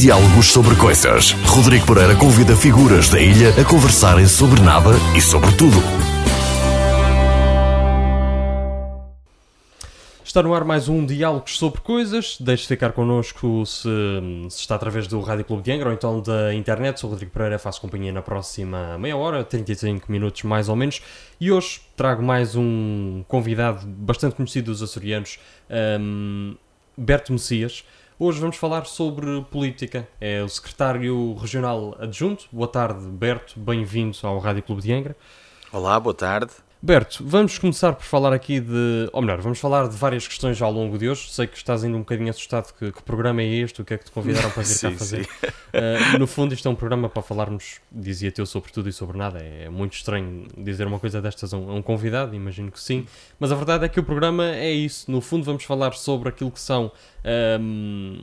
Diálogos sobre Coisas. Rodrigo Pereira convida figuras da ilha a conversarem sobre nada e sobre tudo. Está no ar mais um Diálogos sobre Coisas. Deixe de ficar connosco se, se, está através do Rádio Clube de Angra ou então da internet. Sou Rodrigo Pereira, faço companhia na próxima meia hora, 35 minutos mais ou menos. E hoje trago mais um convidado bastante conhecido dos açorianos, um, Berto Messias. Hoje vamos falar sobre política. É o secretário regional adjunto. Boa tarde, Berto. Bem-vindo ao Rádio Clube de Angra. Olá, boa tarde. Berto, vamos começar por falar aqui de. Ou melhor, vamos falar de várias questões ao longo de hoje. Sei que estás ainda um bocadinho assustado que, que programa é este, o que é que te convidaram para vir sim, cá fazer. Uh, no fundo, isto é um programa para falarmos, dizia-te eu, sobre tudo e sobre nada. É muito estranho dizer uma coisa destas a um, a um, convidado, imagino que sim. Mas a verdade é que o programa é isso. No fundo, vamos falar sobre aquilo que são. Um,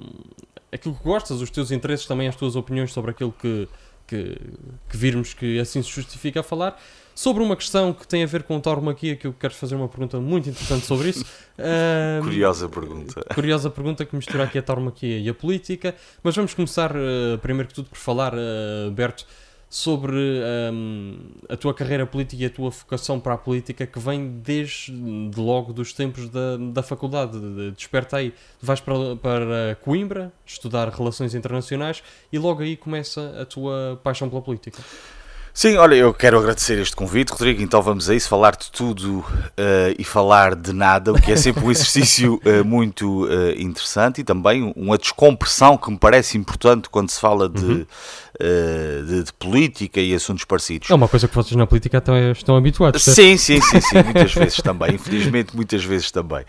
aquilo que gostas, os teus interesses, também as tuas opiniões sobre aquilo que, que, que virmos que assim se justifica a falar sobre uma questão que tem a ver com tauromaquia, que eu quero fazer uma pergunta muito interessante sobre isso. Curiosa pergunta. Curiosa pergunta que mistura aqui a tauromaquia e a política. Mas vamos começar, uh, primeiro que tudo, por falar, uh, Berto, sobre um, a tua carreira política e a tua vocação para a política que vem desde logo dos tempos da, da faculdade. Desperta aí, vais para, para Coimbra estudar relações internacionais e logo aí começa a tua paixão pela política. Sim, olha, eu quero agradecer este convite, Rodrigo. Então vamos a isso, falar de tudo uh, e falar de nada, o que é sempre um exercício uh, muito uh, interessante e também uma descompressão que me parece importante quando se fala de, uhum. De, de, política e assuntos parecidos. É uma coisa que vocês na política estão, estão habituados. Sim, sim, sim, sim, muitas vezes também, infelizmente muitas vezes também.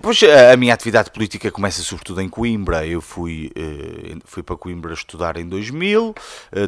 pois a minha atividade política começa sobretudo em Coimbra. Eu fui, fui para Coimbra estudar em 2000,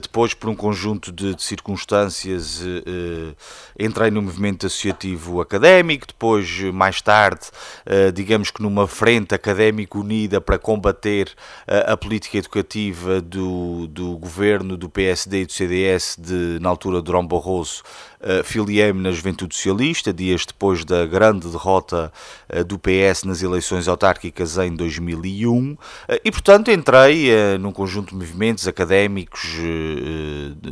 depois por um conjunto de, de circunstâncias eh, entrei no movimento associativo académico, depois, mais tarde, eh, digamos que numa frente académica unida para combater eh, a política educativa do, do governo do PSD e do CDS, de, na altura, Durão Barroso, Uh, filiei-me na Juventude Socialista, dias depois da grande derrota uh, do PS nas eleições autárquicas em 2001, uh, e portanto entrei num conjunto de movimentos académicos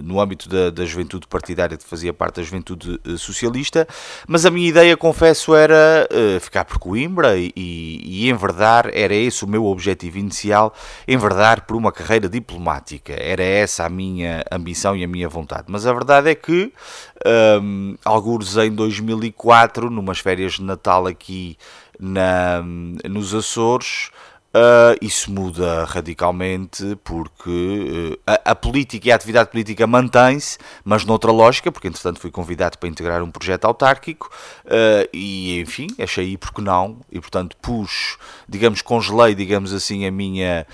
no âmbito da, da juventude partidária, que fazia parte da juventude socialista, mas a minha ideia, confesso, era ficar por Coimbra e, e, enverdar, era esse o meu objetivo inicial, enverdar por uma carreira diplomática, era essa a minha ambição e a minha vontade, mas a verdade é que um, alguns em 2004, numas férias de Natal aqui na, nos Açores, Uh, isso muda radicalmente porque uh, a, a, política e a atividade política mantém-se, mas noutra lógica, porque entretanto fui convidado para integrar um projeto autárquico uh, e enfim, achei porque não, e portanto pus, digamos, congelei, digamos assim, a minha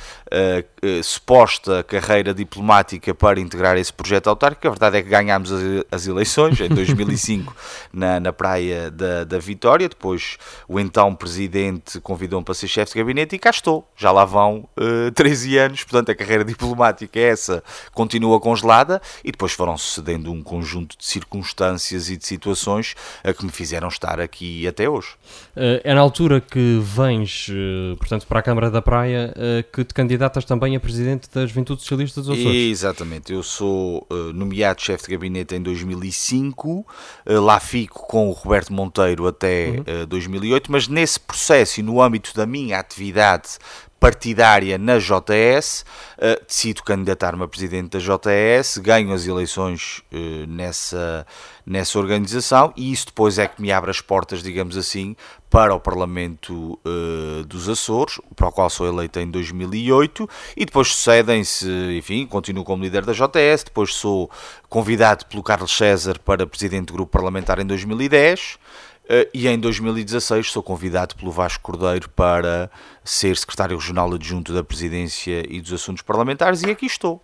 suposta carreira diplomática para integrar esse projeto autárquico. A verdade é que ganhámos as, as eleições em 2005 na, na Praia da, da Vitória, depois o então presidente convidou-me para ser chefe de gabinete e cá estou estou, já lá vão uh, eh, 13 anos, portanto a carreira diplomática é essa continua congelada e depois foram sucedendo um conjunto de circunstâncias e de situações a que me fizeram estar aqui até hoje. Uh, é na altura que vens, uh, portanto, para a Câmara da Praia, que te candidatas também a Presidente da Juventude Socialista dos Açores. Exatamente, eu sou nomeado chefe de gabinete em 2005, lá fico com o Roberto Monteiro até uhum. 2008, mas nesse processo e no âmbito da minha atividade partidária na JS, uh, decido candidatar-me a presidente da JS, ganho as eleições uh, nessa, nessa organização e isso depois é que me abre as portas, digamos assim, para o Parlamento uh, dos Açores, para o qual sou eleito em 2008 e depois sucedem-se, enfim, continuo como líder da JS, depois sou convidado pelo Carlos César para presidente do grupo parlamentar em 2010 Uh, e em 2016 sou convidado pelo Vasco Cordeiro para ser secretário regional adjunto da Presidência e dos Assuntos Parlamentares e aqui estou.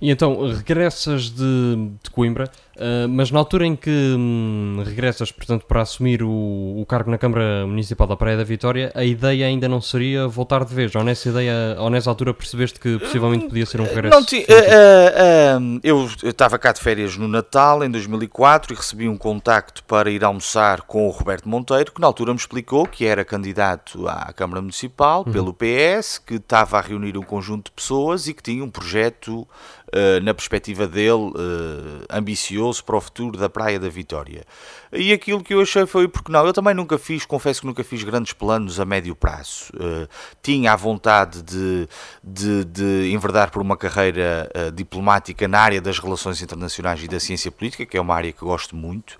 E então, regressas de, de Coimbra, uh, mas na altura em que hum, regressas, portanto, para assumir o, o, cargo na Câmara Municipal da Praia da Vitória, a ideia ainda não seria voltar de vez? Ou nessa, ideia, ou nessa altura percebeste que possivelmente podia ser um regresso? Não, uh, uh, eu estava cá de férias no Natal, em 2004, e recebi um contacto para ir almoçar com o Roberto Monteiro, que na altura me explicou que era candidato à Câmara Municipal uhum. pelo PS, que estava a reunir um conjunto de pessoas e que tinha um projeto eh, na perspectiva dele, uh, ambicioso para o futuro da Praia da Vitória. E aquilo que eu achei foi, porque não, eu também nunca fiz, confesso que nunca fiz grandes planos a médio prazo. Uh, tinha a vontade de, de, de, enverdar por uma carreira diplomática na área das relações internacionais e da ciência política, que é uma área que gosto muito.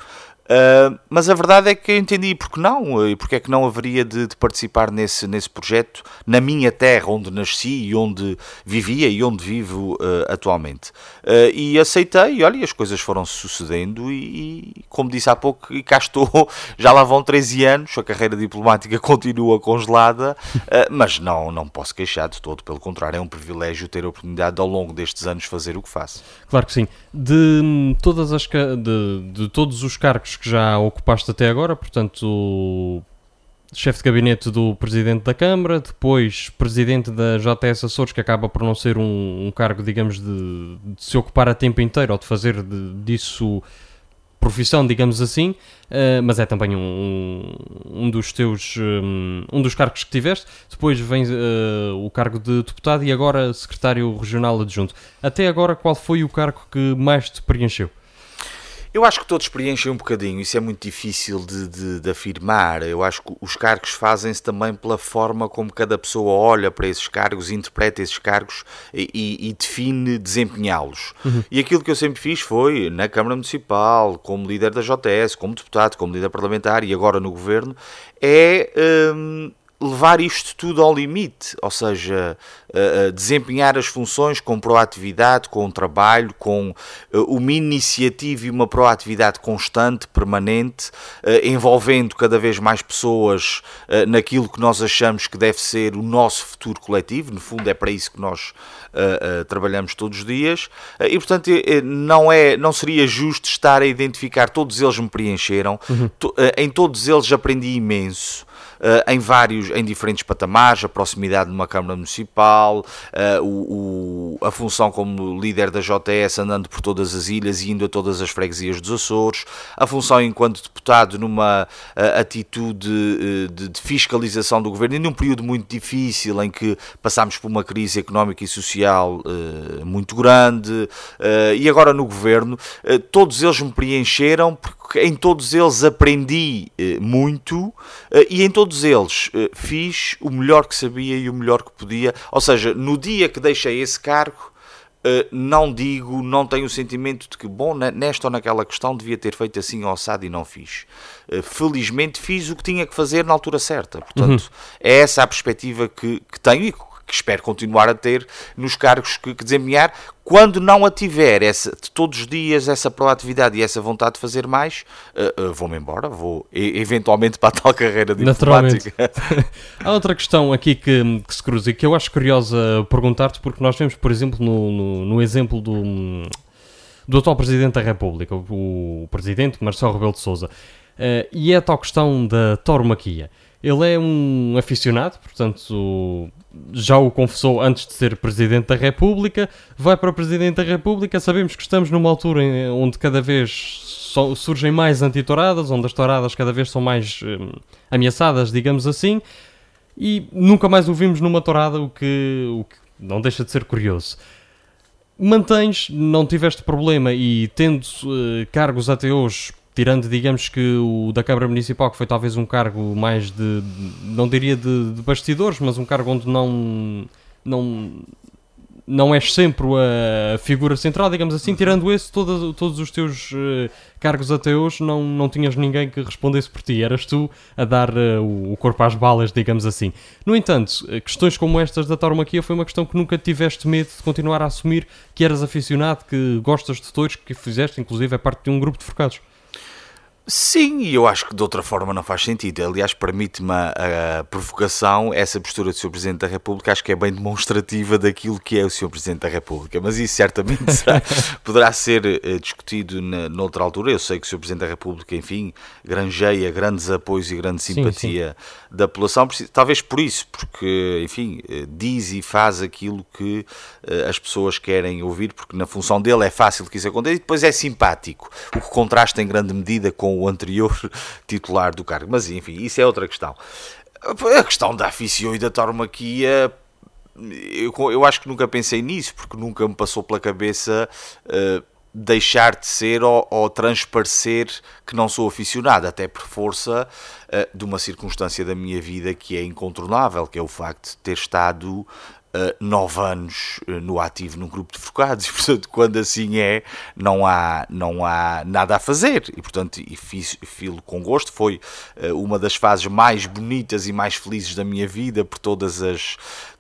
Uh, mas a verdade é que eu entendi porque não, e porque é que não haveria de, de, participar nesse, nesse projeto na minha terra, onde nasci e onde vivia e onde vivo uh, atualmente. Uh, e aceitei, e olha, as coisas foram sucedendo, e, e, como disse há pouco, e cá estou, já lá vão 13 anos, a carreira diplomática continua congelada, mas não, não posso queixar de todo, pelo contrário, é um privilégio ter a oportunidade ao longo destes anos fazer o que faço. Claro que sim. De, hum, todas as, de, de todos os cargos que já ocupaste até agora, portanto, chefe de gabinete do Presidente da Câmara, depois Presidente da JS Açores, que acaba por não ser um, um cargo, digamos, de, de, se ocupar a tempo inteiro ou de fazer de, disso profissão, digamos assim, uh, mas é também um, um dos teus, um, um, dos cargos que tiveste. Depois vem uh, o cargo de deputado e agora secretário regional adjunto. Até agora, qual foi o cargo que mais te preencheu? Eu acho que todos preenchem um bocadinho, isso é muito difícil de, de, de afirmar. Eu acho que os cargos fazem-se também pela forma como cada pessoa olha para esses cargos, interpreta esses cargos e, e, define desempenhá-los. Uhum. E aquilo que eu sempre fiz foi, na Câmara Municipal, como líder da JS, como deputado, como líder parlamentar e agora no Governo, é. Hum, levar isto tudo ao limite, ou seja, desempenhar as funções com proatividade, com trabalho, com uh, uma iniciativa e uma proatividade constante, permanente, uh, envolvendo cada vez mais pessoas naquilo que nós achamos que deve ser o nosso futuro coletivo, no fundo é para isso que nós trabalhamos todos os dias, e portanto não, é, não seria justo estar a identificar, todos eles me preencheram, uhum. em todos eles aprendi imenso, uh, em vários, em diferentes patamares, a proximidade de uma Câmara Municipal, uh, o, o, a função como líder da JS andando por todas as ilhas e indo a todas as freguesias dos Açores, a função enquanto deputado numa uh, atitude de, de, fiscalização do governo e num período muito difícil em que passámos por uma crise económica e social muito grande e agora no governo, todos eles me preencheram porque em todos eles aprendi muito e em todos eles uh, fiz o melhor que sabia e o melhor que podia. Ou seja, no dia que deixei esse cargo, uh, não digo, não tenho o sentimento de que, bom, nesta ou naquela questão devia ter feito assim ou assado e não fiz. Uh, felizmente fiz o que tinha que fazer na altura certa. Portanto, uhum. é essa a perspectiva que, que tenho e que espero continuar a ter nos cargos que, que desempenhar, quando não a tiver essa, todos os dias essa proatividade e essa vontade de fazer mais, uh, uh, vou-me embora, vou eventualmente para a tal carreira diplomática. Há outra questão aqui que, que, se cruza e que eu acho curiosa perguntar-te, porque nós temos, por exemplo, no, no, no exemplo do, do atual Presidente da República, o, o Presidente Marcelo Rebelo de Sousa, uh, e é a tal questão da tauromaquia. Ele é um aficionado, portanto, já o confessou antes de ser Presidente da República, vai para o Presidente da República. Sabemos que estamos numa altura onde cada vez surgem mais antitouradas, onde as touradas cada vez são mais hum, ameaçadas, digamos assim, e nunca mais o vimos numa tourada, o que, o que não deixa de ser curioso. Mantens, não tiveste problema e tendo uh, cargos até hoje tirando, digamos que o da Câmara Municipal, que foi talvez um cargo mais de, não diria de, de bastidores, mas um cargo onde não, não, não és sempre a figura central, digamos assim, uhum. tirando esse, todos, todos os teus uh, cargos até hoje, não, não tinhas ninguém que respondesse por ti, eras tu a dar uh, o corpo às balas, digamos assim. No entanto, eh, questões como estas da tauromaquia foi uma questão que nunca tiveste medo de continuar a assumir que eras aficionado, que gostas de touros, que fizeste, inclusive, é parte de um grupo de forcados. Sim, e eu acho que de outra forma não faz sentido. Aliás, permite-me a, a, provocação, essa postura do Sr. Presidente da República, acho que é bem demonstrativa daquilo que é o Sr. Presidente da República. Mas isso certamente será, poderá ser uh, discutido na, noutra altura. Eu sei que o Sr. Presidente da República, enfim, granjeia grandes apoios e grande simpatia sim, sim. da população, talvez por isso, porque, enfim, uh, diz e faz aquilo que uh, as pessoas querem ouvir, porque na função dele é fácil que isso aconteça e depois é simpático, o que contrasta em grande medida com o anterior titular do cargo. Mas enfim, isso é outra questão. A questão da aficio e da tauromaquia eu, eu acho que nunca pensei nisso, porque nunca me passou pela cabeça uh, deixar de ser ou, ou, transparecer que não sou aficionado, até por força uh, de uma circunstância da minha vida que é incontornável, que é o facto de ter estado nove anos uh, no ativo num grupo de focados e portanto quando assim é não há não há nada a fazer. E portanto e fiz filo com gosto. Foi uh, uma das fases mais bonitas e mais felizes da minha vida por todas as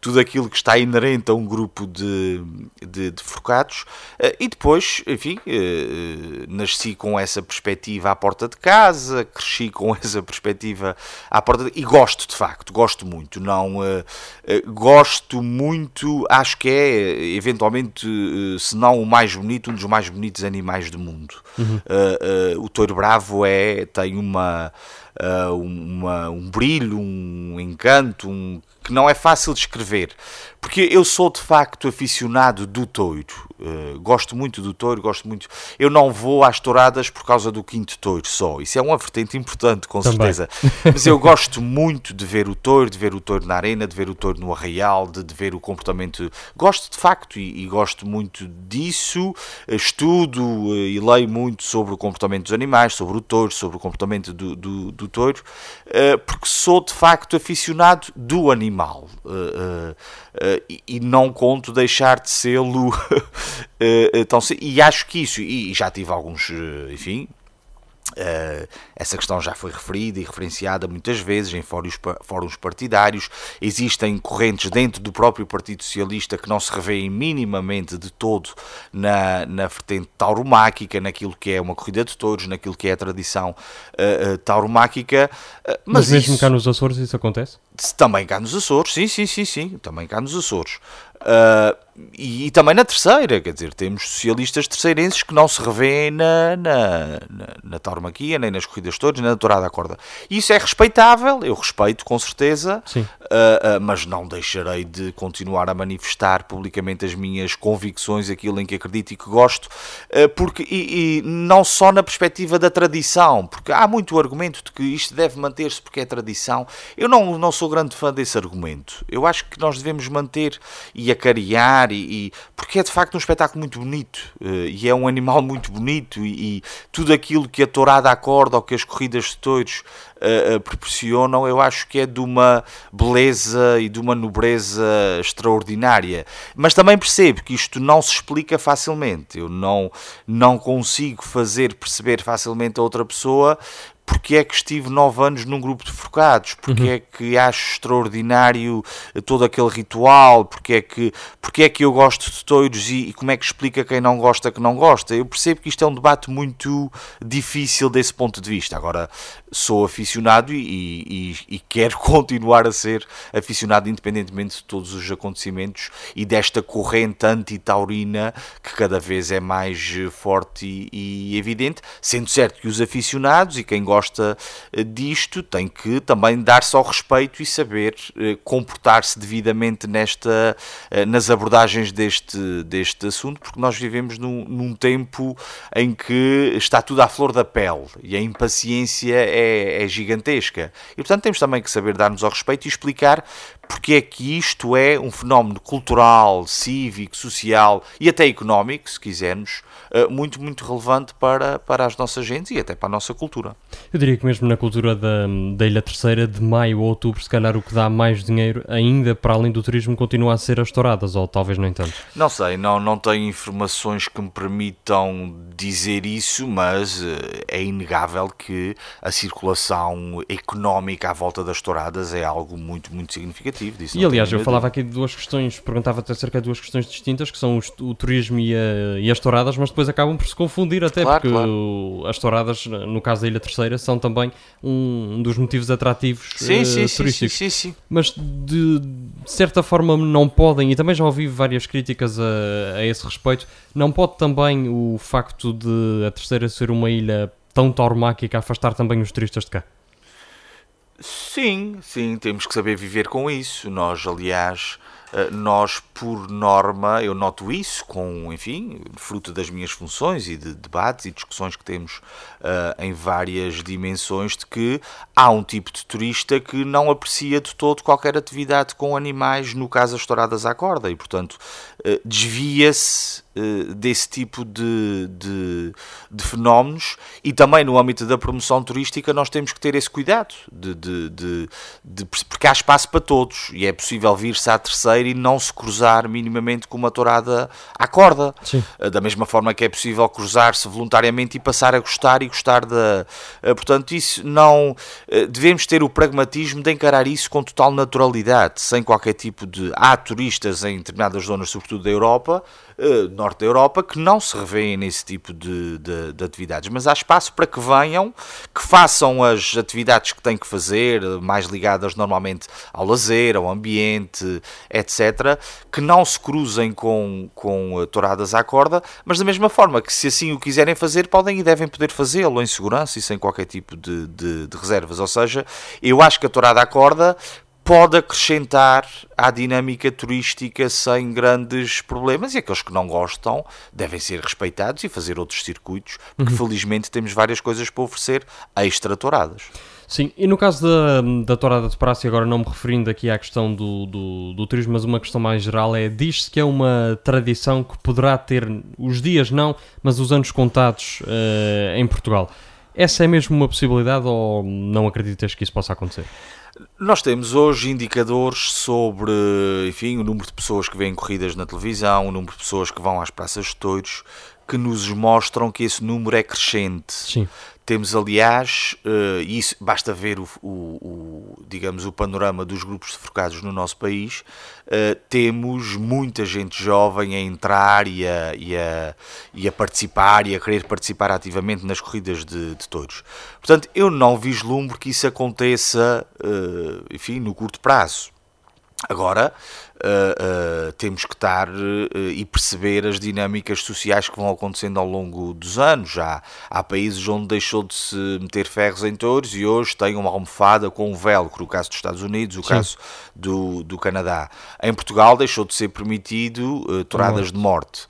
tudo aquilo que está inerente a um grupo de, de, de focados e depois enfim nasci com essa perspectiva à porta de casa cresci com essa perspectiva à porta de... e gosto de facto gosto muito não gosto muito acho que é eventualmente, eh, se não o mais bonito, um dos mais bonitos animais do mundo. Uhum. Uh, uh, o touro bravo é, tem uma, uma, um brilho, um encanto, um, que não é fácil de escrever. Porque eu sou de facto aficionado do touro. Uh, gosto muito do touro, gosto muito. Eu não vou às touradas por causa do quinto touro só. Isso é uma vertente importante, com Também. certeza. Mas eu gosto muito de ver o touro, de ver o touro na arena, de ver o touro no arraial, de, de ver o comportamento. Gosto de facto e, e gosto muito disso. Estudo uh, e leio muito sobre o comportamento dos animais, sobre o touro, sobre o comportamento do, do, do touro, uh, porque sou de facto aficionado do animal. Uh, e, e, não conto deixar de sê-lo tão e acho que isso, e já tive alguns, enfim, Uh, essa questão já foi referida e referenciada muitas vezes em fóruns, fóruns partidários. Existem correntes dentro do próprio Partido Socialista que não se revêem minimamente de todo na, na vertente tauromáquica, naquilo que é uma corrida de touros, naquilo que é a tradição uh, uh, tauromáquica. mas, mas mesmo isso, cá nos Açores isso acontece? Também cá nos Açores, sim, sim, sim, sim, também cá nos Açores. Uh, e, e, também na terceira, quer dizer, temos socialistas terceirenses que não se revêem na, na, na, na tauromaquia, nem nas corridas todas, nem na tourada à corda. Isso é respeitável, eu respeito com certeza, uh, uh, mas não deixarei de continuar a manifestar publicamente as minhas convicções, aquilo em que acredito e que gosto, porque, e, e, não só na perspectiva da tradição, porque há muito argumento de que isto deve manter-se porque é tradição. Eu não, não sou grande fã desse argumento. Eu acho que nós devemos manter e acariar, e, e, porque é de facto um espetáculo muito bonito uh, e é um animal muito bonito e, e, tudo aquilo que a tourada acorda ou que as corridas de touros uh, proporcionam, eu acho que é de uma beleza e de uma nobreza extraordinária. Mas também percebo que isto não se explica facilmente. Eu não, não consigo fazer perceber facilmente a outra pessoa porque é que estive nove anos num grupo de focados, porque uhum. é que acho extraordinário todo aquele ritual, porque é que, porque é que eu gosto de touros e, e, como é que explica quem não gosta que não gosta. Eu percebo que isto é um debate muito difícil desse ponto de vista. Agora, sou aficionado e, e, e quero continuar a ser aficionado independentemente de todos os acontecimentos e desta corrente anti-taurina que cada vez é mais forte e evidente, sendo certo que os aficionados e quem gosta eh, disto tem que também dar-se ao respeito e saber eh, comportar-se devidamente nesta, eh, nas abordagens deste, deste assunto, porque nós vivemos num, num tempo em que está tudo à flor da pele e a impaciência é, é gigantesca. E portanto temos também que saber dar-nos ao respeito e explicar porque é que isto é um fenómeno cultural, cívico, social e até económico, se quisermos, eh, muito, muito relevante para, para as nossas gentes e até para a nossa cultura. Eu diria que mesmo na cultura da, da Ilha Terceira, de maio a outubro, se calhar o que dá mais dinheiro ainda para além do turismo continua a ser as touradas, ou talvez nem tanto. Não sei, não, não tenho informações que me permitam dizer isso, mas eh, é inegável que a circulação económica à volta das touradas é algo muito, muito significativo negativo disso. E aliás, eu falava aqui de duas questões, perguntava-te acerca de duas questões distintas, que são os, o turismo e, a, e, as touradas, mas depois acabam por se confundir até, claro, porque claro. as touradas, no caso da Ilha Terceira, são também um, dos motivos atrativos sim, uh, sim, turísticos. Sim, sim, sim, Mas de, de, certa forma não podem, e também já ouvi várias críticas a, a esse respeito, não pode também o facto de a Terceira ser uma ilha tão tauromáquica afastar também os turistas de cá? Sim, sim, temos que saber viver com isso. Nós, aliás, eh, nós, por norma, eu noto isso com, enfim, fruto das minhas funções e de debates e discussões que temos uh, em várias dimensões, de que há um tipo de turista que não aprecia de todo qualquer atividade com animais, no caso as touradas à corda, e, portanto, uh, desvia-se desse tipo de, de, de, fenómenos. E também no âmbito da promoção turística nós temos que ter esse cuidado de, de, de porque há espaço para todos. E é possível vir-se à terceira e não se cruzar minimamente com uma tourada à corda. Sim. Eh, da mesma forma que é possível cruzar-se voluntariamente e passar a gostar e gostar da eh, portanto isso não devemos ter o pragmatismo de encarar isso com total naturalidade sem qualquer tipo de há turistas em determinadas zonas sobretudo da Europa uh, norte da Europa que não se revêem nesse tipo de, de, de, atividades, mas há espaço para que venham, que façam as atividades que têm que fazer, mais ligadas normalmente ao lazer, ao ambiente, etc., que não se cruzem com, com uh, touradas à corda, mas da mesma forma que se assim o quiserem fazer, podem e devem poder fazê-lo em segurança e sem qualquer tipo de, de, de reservas. Ou seja, eu acho que a tourada à corda pode acrescentar à dinâmica turística sem grandes problemas e aqueles que não gostam devem ser respeitados e fazer outros circuitos, porque uhum. felizmente temos várias coisas para oferecer extra-touradas. Sim, e no caso da, da Tourada de Praça, agora não me referindo aqui à questão do, do, do turismo, mas uma questão mais geral é, diz-se que é uma tradição que poderá ter, os dias não, mas os anos contados uh, em Portugal. Essa é mesmo uma possibilidade ou não acreditas que isso possa acontecer? Nós temos hoje indicadores sobre, enfim, o número de pessoas que veem corridas na televisão, o número de pessoas que vão às praças de touros, que nos mostram que esse número é crescente. Sim. Temos, aliás, uh, isso basta ver o, o, o, digamos, o panorama dos grupos de focados no nosso país. Uh, temos muita gente jovem a entrar e a, e, a, e a participar e a querer participar ativamente nas corridas de, de touros. Portanto, eu não vislumbro que isso aconteça, uh, enfim, no curto prazo. Agora, uh, uh, temos que estar uh, e perceber as dinâmicas sociais que vão acontecendo ao longo dos anos. Já há países onde deixou de se meter ferros em touros e hoje tem uma almofada com um velcro, o caso dos Estados Unidos, o Sim. caso do, do Canadá. Em Portugal deixou de ser permitido touradas de morte.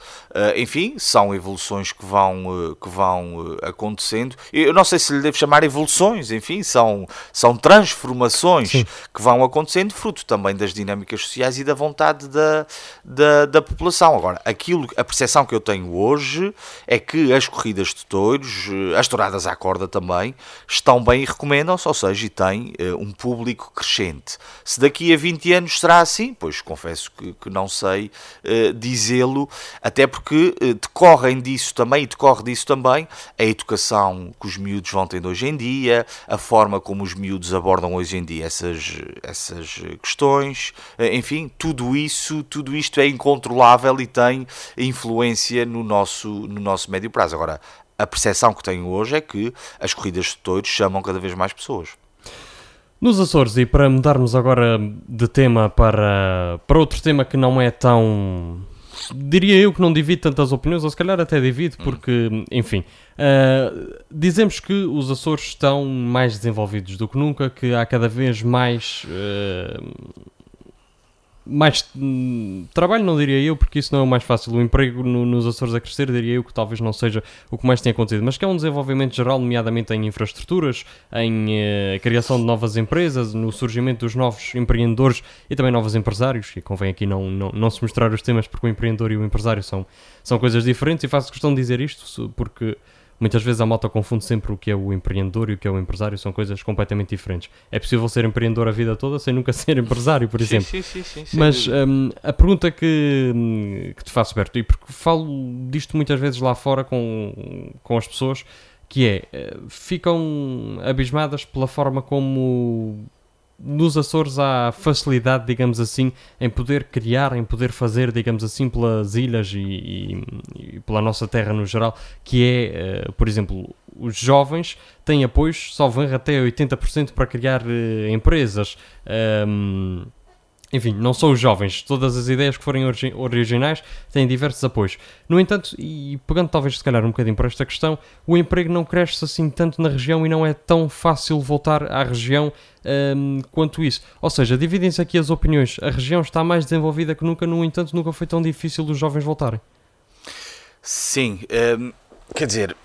Enfim, são evoluções que vão, que vão acontecendo. Eu não sei se lhe devo chamar evoluções, enfim, são, são transformações Sim. que vão acontecendo, fruto também das dinâmicas sociais e da vontade da, da, da, população. Agora, aquilo, a percepção que eu tenho hoje é que as corridas de touros, as touradas à corda também, estão bem e recomendam-se, ou seja, e têm um público crescente. Se daqui a 20 anos será assim, pois confesso que, que não sei uh, dizê-lo, até porque uh, decorrem disso também, e decorre disso também, a educação que os miúdos vão tendo hoje em dia, a forma como os miúdos abordam hoje em dia essas, essas questões, enfim, tudo isso, tudo isto é incontrolável e tem influência no nosso, no nosso médio prazo. Agora, a percepção que tenho hoje é que as corridas de touros chamam cada vez mais pessoas. Nos Açores, e para mudarmos agora de tema para, para outro tema que não é tão. Diria eu que não divide tantas opiniões, ou se calhar até divide, hum. porque, enfim, uh, dizemos que os Açores estão mais desenvolvidos do que nunca, que há cada vez mais. Uh, mais hum, trabalho não diria eu, porque isso não é o mais fácil. O emprego no, nos Açores a crescer, diria eu que talvez não seja o que mais tem acontecido, mas que é um desenvolvimento geral, nomeadamente em infraestruturas, em eh, criação de novas empresas, no surgimento dos novos empreendedores e também novos empresários. E convém aqui não, não, não se mostrar os temas, porque o empreendedor e o empresário são, são coisas diferentes. E faço questão de dizer isto, porque Muitas vezes a malta confunde sempre o que é o empreendedor e o que é o empresário, são coisas completamente diferentes. É possível ser empreendedor a vida toda sem nunca ser empresário, por exemplo. Sim, sim, sim, sim Mas um, a pergunta que, que te faço, Berto, e porque falo disto muitas vezes lá fora com, com as pessoas, que é, eh, ficam abismadas pela forma como nos Açores há facilidade, digamos assim, em poder criar, em poder fazer, digamos assim, pelas ilhas e, e, e pela nossa terra no geral, que é, uh, por exemplo, os jovens têm apoios, salvo até 80% para criar uh, empresas. Um, enfim, não são os jovens, todas as ideias que forem origi originais têm diversos apoios. No entanto, e pegando talvez se calhar um bocadinho para esta questão, o emprego não cresce assim tanto na região e não é tão fácil voltar à região um, quanto isso. Ou seja, dividem-se aqui as opiniões. A região está mais desenvolvida que nunca, no entanto, nunca foi tão difícil os jovens voltarem. Sim, um, quer dizer,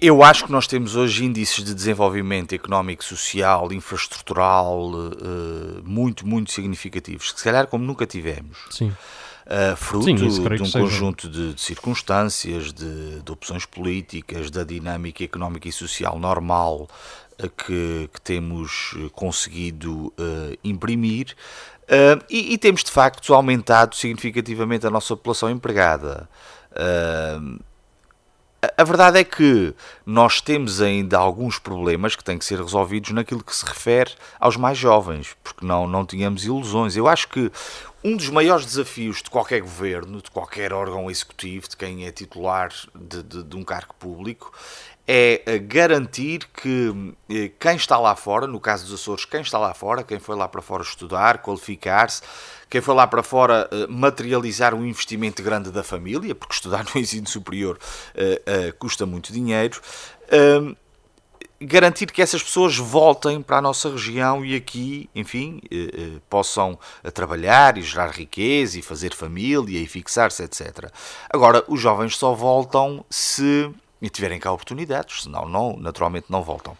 eu acho que nós temos hoje índices de desenvolvimento económico, social, infraestrutural uh, muito, muito significativos, que se calhar como nunca tivemos. Sim. Uh, fruto Sim, de um conjunto de, de circunstâncias, de, de, opções políticas, da dinâmica económica e social normal uh, que, que, temos conseguido imprimir. E, e, temos de facto aumentado significativamente a nossa população empregada. Uh, a verdade é que nós temos ainda alguns problemas que têm que ser resolvidos naquilo que se refere aos mais jovens, porque não, não tínhamos ilusões. Eu acho que um dos maiores desafios de qualquer governo, de qualquer órgão executivo, de quem é titular de, de, de um cargo público, é eh, garantir que eh, quem está lá fora, no caso dos Açores, quem está lá fora, quem foi lá para fora estudar, qualificar-se, quem foi lá para fora eh, materializar um investimento grande da família, porque estudar no ensino superior custa muito dinheiro, ehm, garantir que essas pessoas voltem para a nossa região e aqui, enfim, possam trabalhar e gerar riqueza e fazer família e fixar-se, etc. Agora, os jovens só voltam se tiverem cá oportunidades, senão não, naturalmente não voltam.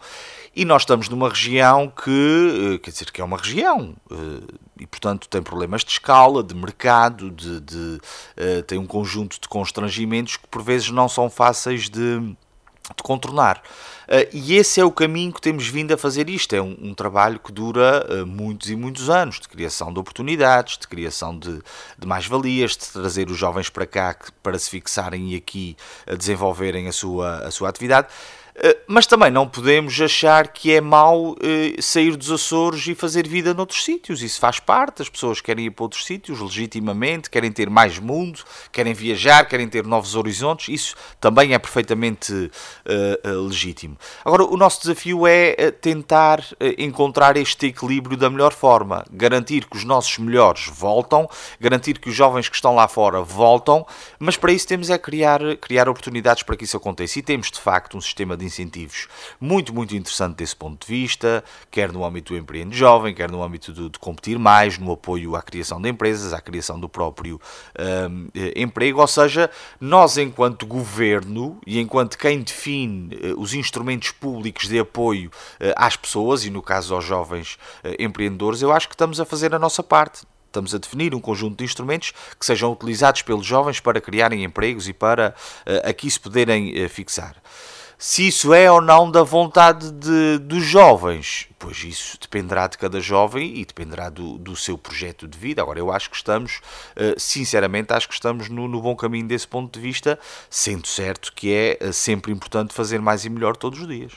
E nós estamos numa região que, eh, quer dizer, que é uma região, eh, e portanto tem problemas de escala, de mercado, de, de uh, tem um conjunto de constrangimentos que por vezes não são fáceis de, de contornar. Uh, e esse é o caminho que temos vindo a fazer isto. É um, um trabalho que dura uh, muitos e muitos anos de criação de oportunidades, de criação de, de mais-valias, de trazer os jovens para cá para se fixarem e aqui a desenvolverem a sua, a sua atividade. Eh, mas também não podemos achar que é mau eh, sair dos Açores e fazer vida noutros sítios. Isso faz parte. As pessoas querem ir para outros sítios legitimamente, querem ter mais mundo, querem viajar, querem ter novos horizontes. Isso também é perfeitamente uh, legítimo. Agora, o nosso desafio é tentar encontrar este equilíbrio da melhor forma. Garantir que os nossos melhores voltam, garantir que os jovens que estão lá fora voltam, mas para isso temos é criar, criar oportunidades para que isso aconteça. E temos, de facto, um sistema de incentivos muito, muito interessante desse ponto de vista, quer no âmbito do empreende jovem, quer no âmbito de, de competir mais, no apoio à criação de empresas, à criação do próprio um, eh, emprego, ou seja, nós enquanto governo e enquanto quem define uh, os instrumentos públicos de apoio uh, às pessoas, e no caso aos jovens empreendedores, eu acho que estamos a fazer a nossa parte. Estamos a definir um conjunto de instrumentos que sejam utilizados pelos jovens para criarem empregos e para aqui se poderem fixar. Se isso é ou não da vontade de, dos jovens, pois isso dependerá de cada jovem e dependerá do, do seu projeto de vida. Agora, eu acho que estamos, eh, sinceramente, acho que estamos no, no bom caminho desse ponto de vista, sendo certo que é eh, sempre importante fazer mais e melhor todos os dias.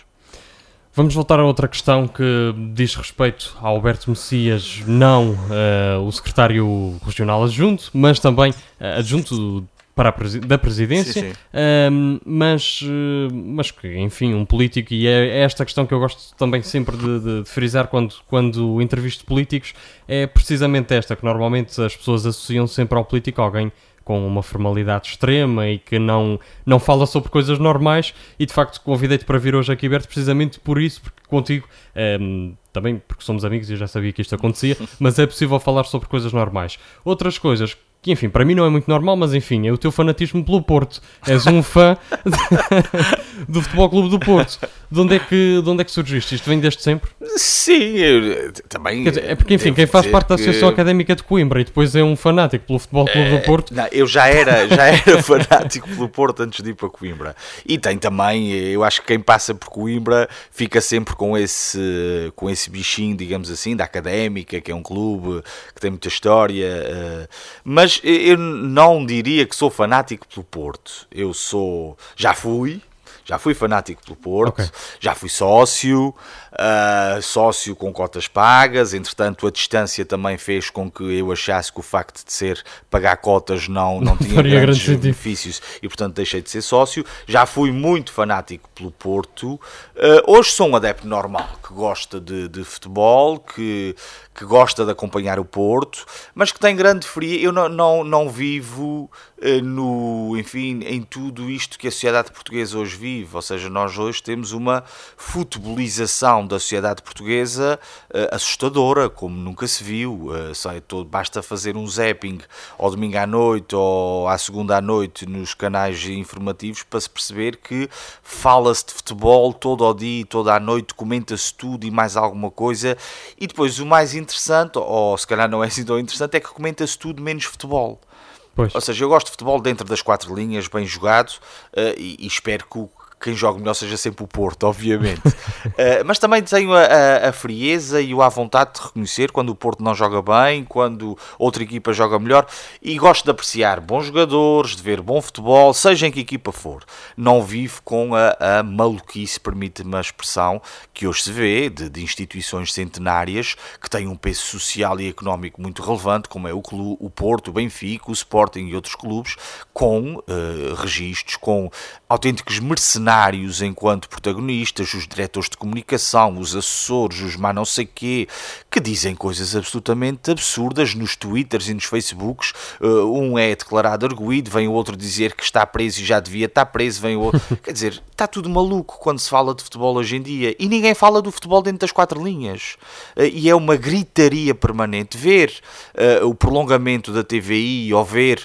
Vamos voltar a outra questão que diz respeito a Alberto Messias, não uh, o secretário regional adjunto, mas também uh, adjunto para presi da presidência, sim, sim. Um, mas, eh, mas que, enfim, um político, e é, é esta questão que eu gosto também sempre de, de, de, frisar quando, quando entrevisto políticos, é precisamente esta, que normalmente as pessoas associam sempre ao político alguém com uma formalidade extrema e que não, não fala sobre coisas normais e de facto convidei-te para vir hoje aqui, Berto, precisamente por isso, porque contigo, um, também porque somos amigos e eu já sabia que isto acontecia, mas é possível falar sobre coisas normais. Outras coisas que enfim, para mim não é muito normal, mas enfim, é o teu fanatismo pelo Porto. És um fã do Futebol Clube do Porto. De onde, é que, de onde é que surgiste? Isto vem desde sempre? Sim, eu, também. Dizer, é porque, enfim, quem faz parte da Associação que... Académica de Coimbra e depois é um fanático pelo Futebol Clube do é, Porto. Não, eu já era, já era fanático pelo Porto antes de ir para Coimbra. E tem também, eu acho que quem passa por Coimbra fica sempre com esse, com esse bichinho, digamos assim, da Académica, que é um clube que tem muita história. Eh, mas eu não diria que sou fanático pelo Porto. Eu sou. Já fui Já fui fanático pelo Porto, okay. já fui sócio, uh, sócio com cotas pagas. Entretanto, a distância também fez com que eu achasse que o facto de ser pagar cotas não, não tinha grandes benefícios e, portanto, deixei de ser sócio. Já fui muito fanático pelo Porto. Uh, hoje sou um adepto normal que gosta de, de futebol, que que gosta de acompanhar o Porto, mas que tem grande fria. Eu não, não, não vivo no, enfim, em tudo isto que a sociedade portuguesa hoje vive. Ou seja, nós hoje temos uma futebolização da sociedade portuguesa uh, assustadora, como nunca se viu. Sai todo, basta fazer um zapping ao domingo à noite ou à segunda à noite nos canais informativos para se perceber que fala-se de futebol todo ao dia, toda a noite, comenta-se tudo e mais alguma coisa. E depois o mais interessante, ou se calhar não é assim tão interessante, é que comenta-se tudo menos futebol. Pois. Ou seja, eu gosto de futebol dentro das quatro linhas, bem jogado, uh, e, e, espero que o, quem joga melhor seja sempre o Porto, obviamente. uh, mas também tenho a, a, a, frieza e o à vontade de reconhecer quando o Porto não joga bem, quando outra equipa joga melhor. E gosto de apreciar bons jogadores, de ver bom futebol, seja em que equipa for. Não vivo com a, a maluquice, permite-me a expressão, que hoje se vê de, de, instituições centenárias que têm um peso social e económico muito relevante, como é o, clube, o Porto, o Benfica, o Sporting e outros clubes, com uh, registros, com autênticos mercenários enquanto protagonistas, os diretores de comunicação, os assessores, os má não sei quê, que dizem coisas absolutamente absurdas nos twitters e nos facebooks. Uh, um é declarado arguído, vem o outro dizer que está preso e já devia estar preso, vem o outro... Quer dizer, está tudo maluco quando se fala de futebol hoje em dia. E ninguém fala do futebol dentro das quatro linhas. Uh, e é uma gritaria permanente. Ver uh, o prolongamento da TVI ou ver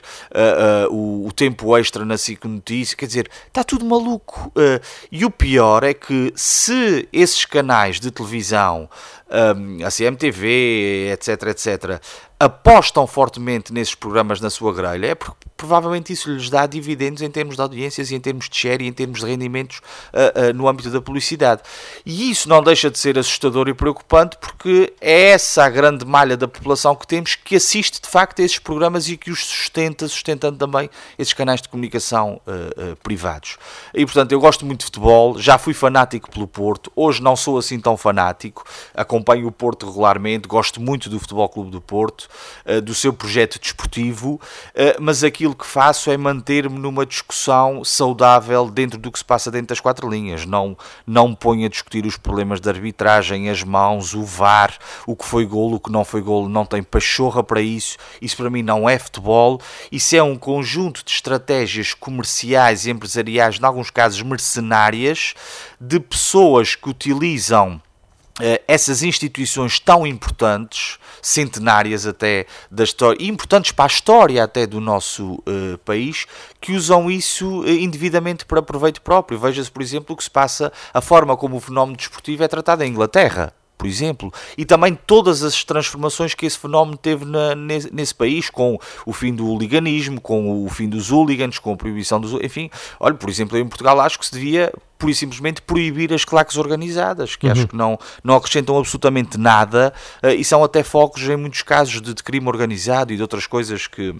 o, o, tempo extra na SIC Notícia, quer dizer, Está tudo maluco. Uh, e o pior é que se esses canais de televisão, a CMTV, etc, etc, apostam fortemente nesses programas na sua grelha, é porque provavelmente isso lhes dá dividendos em termos de audiências e em termos de share e em termos de rendimentos uh, uh, no âmbito da publicidade. E isso não deixa de ser assustador e preocupante porque é essa a grande malha da população que temos que assiste de facto a esses programas e que os sustenta, sustentando também esses canais de comunicação uh, privados. E portanto, eu gosto muito de futebol, já fui fanático pelo Porto, hoje não sou assim tão fanático, acompanho o Porto regularmente, gosto muito do Futebol Clube do Porto, do seu projeto desportivo, mas aquilo que faço é manter-me numa discussão saudável dentro do que se passa dentro das quatro linhas. Não, não ponho a discutir os problemas de arbitragem, as mãos, o VAR, o que foi golo, o que não foi golo, não tem pachorra para isso. Isso para mim não é futebol. Isso é um conjunto de estratégias comerciais e empresariais, em alguns casos mercenárias, de pessoas que utilizam eh, essas instituições tão importantes, centenárias até da história, importantes para a história até do nosso uh, país, que usam isso uh, indevidamente para proveito próprio. Veja-se, por exemplo, o que se passa, a forma como o fenómeno desportivo é tratado em Inglaterra por exemplo, e também todas as transformações que esse fenómeno teve na, nesse, nesse, país, com o fim do hooliganismo, com o fim dos hooligans, com a proibição dos. Enfim, olha, por exemplo, em Portugal acho que se devia e simplesmente proibir as claques organizadas, que uhum. acho que não, não acrescentam absolutamente nada uh, e são até focos, em muitos casos, de, de crime organizado e de outras coisas que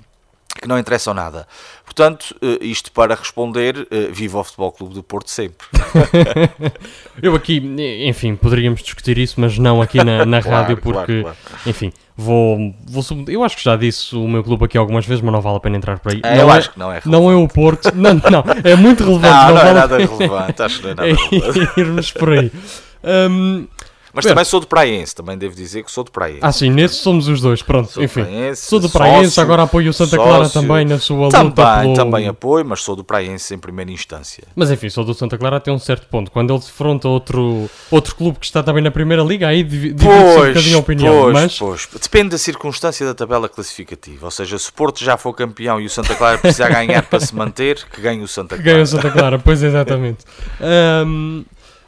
que não interessam nada. Portanto, eh, isto para responder, eh, viva o Futebol Clube do Porto sempre. Eu aqui, enfim, poderíamos discutir isso, mas não aqui na, na claro, rádio, porque, claro, claro. enfim, vou, vou. Eu acho que já disse o meu clube aqui algumas vezes, mas não vale a pena entrar por aí. É, eu é, acho que não é relevante. Não é o Porto, não, não, é muito relevante. Não, não, não é nada relevante, acho que não é nada relevante. irmos por aí. Um, mas também sou do Praense, também devo dizer que sou do Praense. Ah, sim, nesse somos os dois, pronto. Sou Enfim, Praense, sou do Praense, sócio, agora apoio o Santa sócio, Clara também na sua também, luta. Pelo... Também apoio, mas sou do Praense em primeira instância. Mas enfim, sou do Santa Clara até um certo ponto. Quando ele defronta outro, outro clube que está também na primeira liga, aí divide-se um bocadinho a opinião. Pois, mas... pois. Depende da circunstância da tabela classificativa. Ou seja, se o Porto já for campeão e o Santa Clara precisar ganhar para se manter, que ganhe o Santa Clara. Que ganhe o Santa Clara, pois exatamente. um...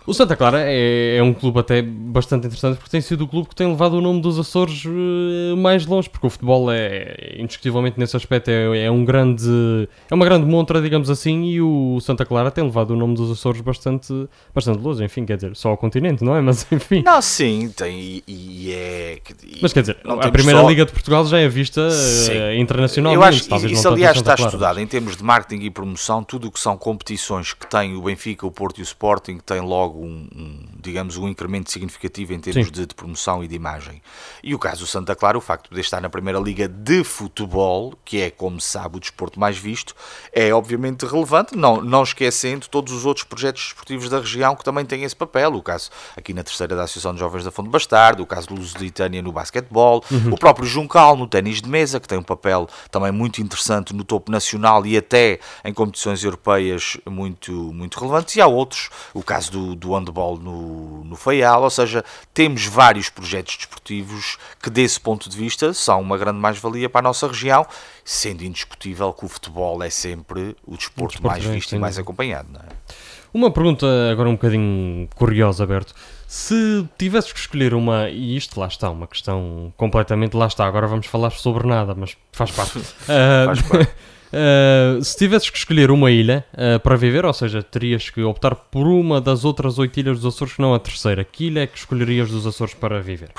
O Santa Clara é, é, um clube até bastante interessante porque tem sido o clube que tem levado o nome dos Açores uh, mais longe, porque o futebol é, indiscutivelmente nesse aspecto é, é, um grande é uma grande montra, digamos assim, e o Santa Clara tem levado o nome dos Açores bastante, bastante longe, enfim, quer dizer, só ao continente, não é? Mas enfim. Não, sim, tem e, é. E, Mas quer dizer, a primeira só... Liga de Portugal já é vista uh, internacionalmente. Eu acho que isso, aliás, está Clara, estudado em termos de marketing e promoção, tudo o que são competições que tem o Benfica, o Porto e o Sporting, tem logo logo um, um, digamos, um incremento significativo em termos de, de, promoção e de imagem. E o caso do Santa Clara, o facto de estar na Primeira Liga de Futebol, que é, como se sabe, o desporto mais visto, é obviamente relevante, não, não esquecendo todos os outros projetos desportivos da região que também têm esse papel. O caso aqui na terceira da Associação de Jovens da Fonte Bastardo, o caso do Lusitânia no basquetebol, uhum. o próprio Juncal no ténis de mesa, que tem um papel também muito interessante no topo nacional e até em competições europeias muito, muito relevantes. E há outros, o caso do, do handball no, no Faial, ou seja, temos vários projetos desportivos que, desse ponto de vista, são uma grande mais-valia para a nossa região, sendo indiscutível que o futebol é sempre o desporto, desporto mais visto e mais acompanhado. É? Uma pergunta agora um bocadinho curiosa, Alberto. Se tivesses que escolher uma, e isto lá está, uma questão completamente lá está, agora vamos falar sobre nada, mas faz parte. uh, faz parte. Uh, se tivesses que escolher uma ilha uh, para viver, ou seja, terias que optar por uma das outras oito ilhas dos Açores, não a terceira, que ilha é que escolherias dos Açores para viver?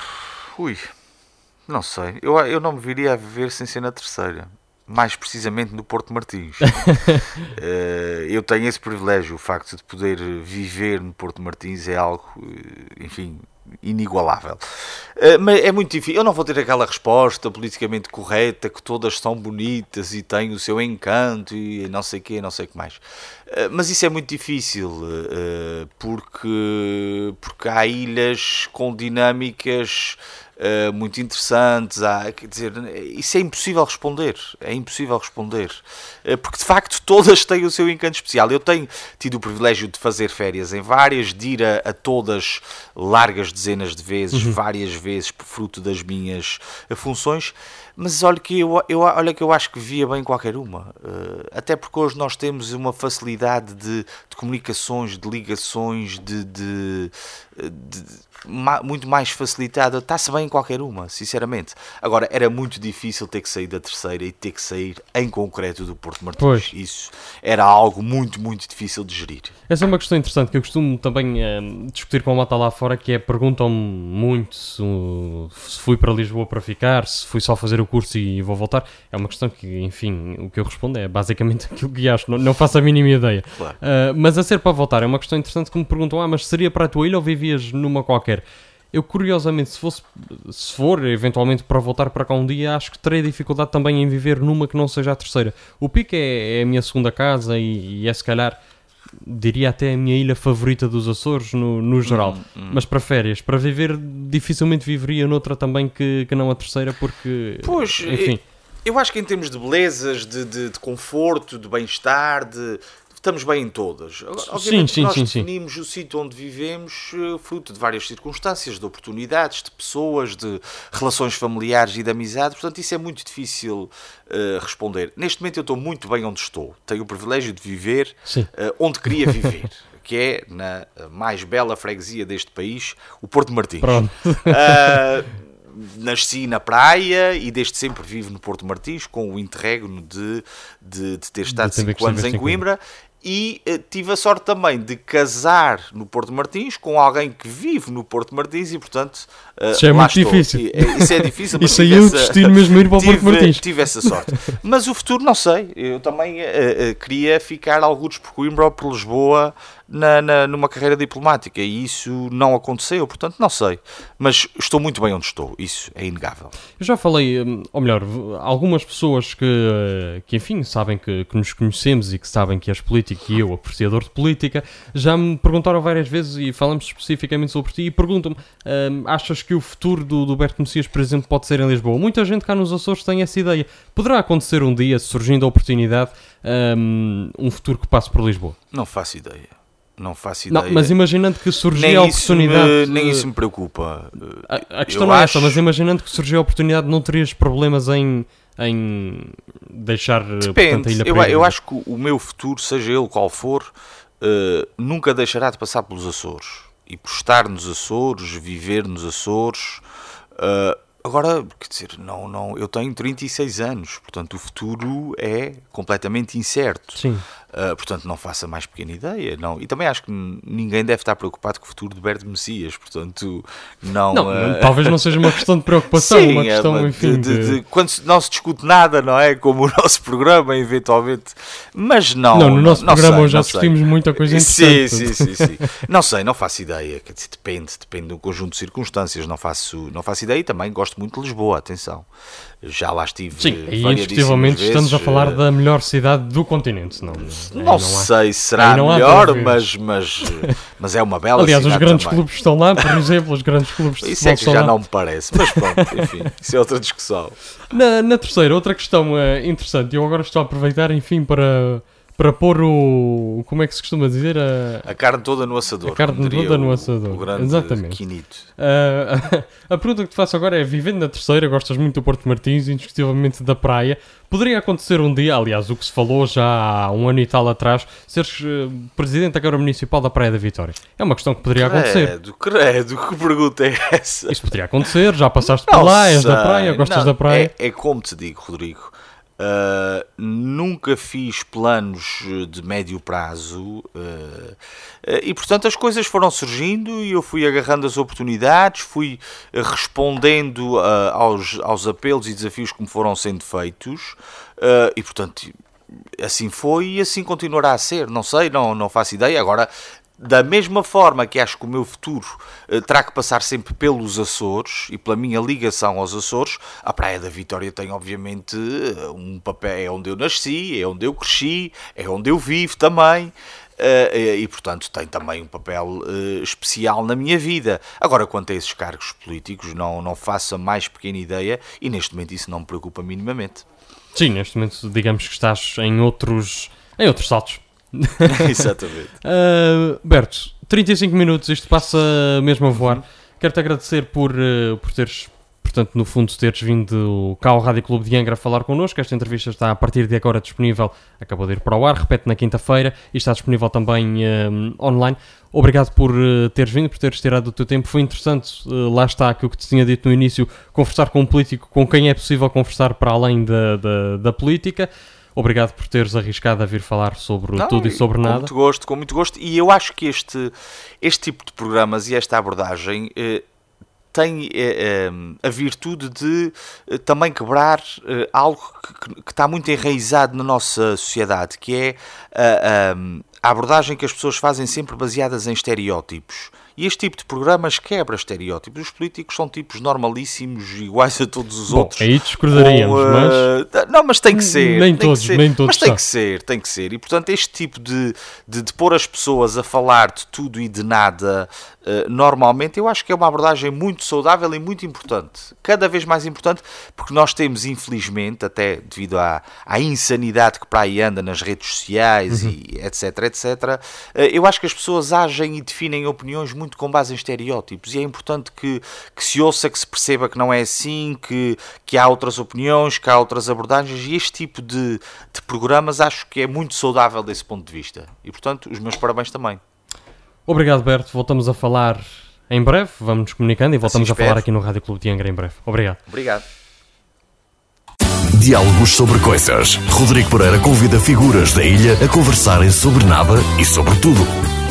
Ui, não sei. Eu, eu não me viria a viver sem ser na terceira. Mais precisamente no Porto Martins. uh, eu tenho esse privilégio, o facto de poder viver no Porto Martins é algo, enfim, inigualável. Uh, mas é muito difícil. Eu não vou ter aquela resposta politicamente correta que todas são bonitas e têm o seu encanto e não sei quê, não sei o que mais. Uh, mas isso é muito difícil uh, porque, porque há ilhas com dinâmicas uh, muito interessantes. Há, quer dizer, isso é impossível responder. É impossível responder. Uh, porque de facto todas têm o seu encanto especial. Eu tenho tido o privilégio de fazer férias em várias, de ir a, a todas largas dezenas de vezes, uhum. várias vezes, fruto das minhas eh, funções. Mas olha que eu, eu, olha que eu acho que via bem qualquer uma. Uh, até porque hoje nós temos uma facilidade de, de comunicações, de ligações, de, de, de ma, muito mais facilitada. Está-se bem em qualquer uma, sinceramente. Agora, era muito difícil ter que sair da terceira e ter que sair em concreto do Porto Martins. Pois. Isso era algo muito, muito difícil de gerir. Essa é uma questão interessante que eu costumo também uh, discutir com a malta lá fora, que é perguntam-me muito se, se fui para Lisboa para ficar, se fui só fazer o curso e vou voltar. É uma questão que, enfim, o que eu respondo é basicamente aquilo que acho, não, não faço a mínima ideia. Claro. Uh, mas a ser para voltar, é uma questão interessante que me perguntam: ah, mas seria para a tua ilha ou vivias numa qualquer? Eu, curiosamente, se, fosse, se for eventualmente para voltar para cá um dia, acho que terei dificuldade também em viver numa que não seja a terceira. O Pico é, é a minha segunda casa e, e é se calhar diria até a minha ilha favorita dos Açores, no, no geral. Hum, hum. Mas para férias, para viver, dificilmente viveria noutra também que, que não a terceira, porque. Pois, enfim. Eu acho que em termos de belezas, de, de, de conforto, de bem-estar, de, estamos bem em todas. Obviamente sim, sim, nós sim, definimos o sítio onde vivemos eh, fruto de várias circunstâncias, de oportunidades, de pessoas, de relações familiares e de amizade, portanto isso é muito difícil uh, responder. Neste momento eu estou muito bem onde estou, tenho o privilégio de viver uh, onde queria viver. que é na mais bela freguesia deste país, o Porto Martins. Uh, nasci na praia e desde sempre vivo no Porto Martins, com o interregno de, de, de ter estado 5 anos em Coimbra e uh, tive a sorte também de casar no Porto Martins com alguém que vive no Porto Martins e portanto uh, isso é muito estou. difícil. E, uh, isso é difícil mas isso aí o destino mesmo ir para o tive, Porto Martins. tive essa sorte. Mas o futuro não sei. Eu também eh, queria ficar alguns por Coimbra ou por Lisboa na, na, numa carreira diplomática e isso não aconteceu, portanto não sei. Mas estou muito bem onde estou, isso é inegável. Eu já falei, hum, ou melhor, algumas pessoas que, que enfim, sabem que, que nos conhecemos e que sabem que és político e eu, apreciador de política, já me perguntaram várias vezes e falamos especificamente sobre ti e perguntam-me: hum, achas que o futuro do, do Berto Messias, por exemplo, pode ser em Lisboa? Muita gente cá nos Açores tem essa ideia. Poderá acontecer um dia, surgindo a oportunidade, um, um futuro que passe por Lisboa? Não faço ideia. Não faço ideia. Não, mas imaginando que surgiu a oportunidade. Me, nem isso me preocupa. A, a questão eu não é acho... essa, mas imaginando que surgiu a oportunidade, não terias problemas em, em deixar Depende. Portanto, eu, eu acho que o meu futuro, seja ele qual for, uh, nunca deixará de passar pelos Açores. E por estar nos Açores, viver nos Açores. Uh, agora, quer dizer, não, não, eu tenho 36 anos, portanto o futuro é completamente incerto. Sim. Uh, portanto, não faça mais pequena ideia. Não. E também acho que ninguém deve estar preocupado com o futuro de Berto Messias. Portanto, não. não uh... Talvez não seja uma questão de preocupação, Sim, uma questão, é, enfim. De, de, de, quando não se discute nada, não é? Como o nosso programa, eventualmente. Mas não. Não, no nosso não, programa sei, já assistimos muita coisa interessante. Sim, sim, sim. sim. não sei, não faço ideia. Quer dizer, depende, depende de um conjunto de circunstâncias. Não faço, não faço ideia e também gosto muito de Lisboa, atenção. Já lá estive. Sim, e indiscutivelmente estamos a falar eh, da melhor cidade do continente, não? Não, não sei se será melhor, mas, mas, mas é uma bela Aliás, os grandes também. clubes estão lá, por exemplo, os grandes clubes de Isso é que já lá. não me parece, mas pronto, enfim, isso é outra discussão. Na, na terceira, outra questão uh, interessante, eu agora estou a aproveitar, enfim, para, para pôr o. Como é que se costuma dizer? A, a carne toda no assador. A carne toda no assador. O, grande Exatamente. Quinito. Uh, a pergunta que te faço agora é: vivendo na terceira, gostas muito do Porto Martins, indiscutivelmente da praia. Poderia acontecer um dia, aliás, o que se falou já há um ano e tal atrás, seres uh, presidente da Câmara Municipal da Praia da Vitória. É uma questão que poderia credo, acontecer. Credo, que pergunta é essa? Isso poderia acontecer, já passaste por lá, és da praia, gostas não, da praia. É, é como te digo, Rodrigo. Uh, nunca fiz planos de médio prazo uh, uh, e portanto as coisas foram surgindo e eu fui agarrando as oportunidades, fui respondendo aos, aos apelos e desafios que me foram sendo feitos e portanto assim foi e assim continuará a ser. Não sei, não, não faço ideia. Agora da mesma forma que acho que o meu futuro uh, terá que passar sempre pelos Açores e pela minha ligação aos Açores, a Praia da Vitória tem obviamente um papel, é onde eu nasci, é onde eu cresci, é onde eu vivo também. Uh, e, portanto, tem também um papel especial na minha vida. Agora, quanto a esses cargos políticos, não, não faço a mais pequena ideia e neste momento isso não me preocupa minimamente. Sim, neste momento, digamos que estás em outros, em outros saltos. Exatamente. uh, Berto, 35 minutos, isto passa mesmo a voar. Uhum. Quero-te agradecer por, uh, por teres, portanto, no fundo, teres vindo cá ao Rádio Clube de Angra falar connosco. Esta entrevista está a partir de agora disponível, acabou de ir para o ar, repete na quinta-feira e está disponível também uh, online. Obrigado por teres vindo, por teres tirado o teu tempo. Foi interessante, lá está aquilo que te tinha dito no início, conversar com um político com quem é possível conversar para além da, da, da política. Obrigado por teres arriscado a vir falar sobre Não, tudo e sobre com nada. Com muito gosto, com muito gosto. E eu acho que este, este tipo de programas e esta abordagem eh, tem eh, a virtude de eh, também quebrar eh, algo que, que, está muito enraizado na nossa sociedade, que é a abordagem que as pessoas fazem sempre baseadas em estereótipos. E este tipo de programas quebra estereótipos. Os políticos são tipos normalíssimos, iguais a todos os Bom, outros. Aí discordaríamos, Com, uh, mas... Não, mas tem que ser. Nem todos, ser. nem todos Mas tem são. que ser, tem que ser. E portanto, este tipo de, de, de pôr as pessoas a falar de tudo e de nada, uh, normalmente, eu acho que é uma abordagem muito saudável e muito importante. Cada vez mais importante, porque nós temos, infelizmente, até devido à, à insanidade que para aí anda nas redes sociais Uhum. e etc, etc, uh, eu acho que as pessoas agem e definem opiniões muito com base em estereótipos e é importante que, que se ouça, que se perceba que não é assim, que, que há outras opiniões, que há outras abordagens e este tipo de, de programas acho que é muito saudável desse ponto de vista. E portanto, os meus parabéns também. Obrigado, Berto. Voltamos a falar em breve. Vamos nos comunicando e voltamos a espero. falar aqui no Rádio Clube de Angra em breve. Obrigado. Obrigado. Diálogos sobre coisas. Rodrigo Pereira convida figuras da ilha a conversarem sobre nada e sobre tudo.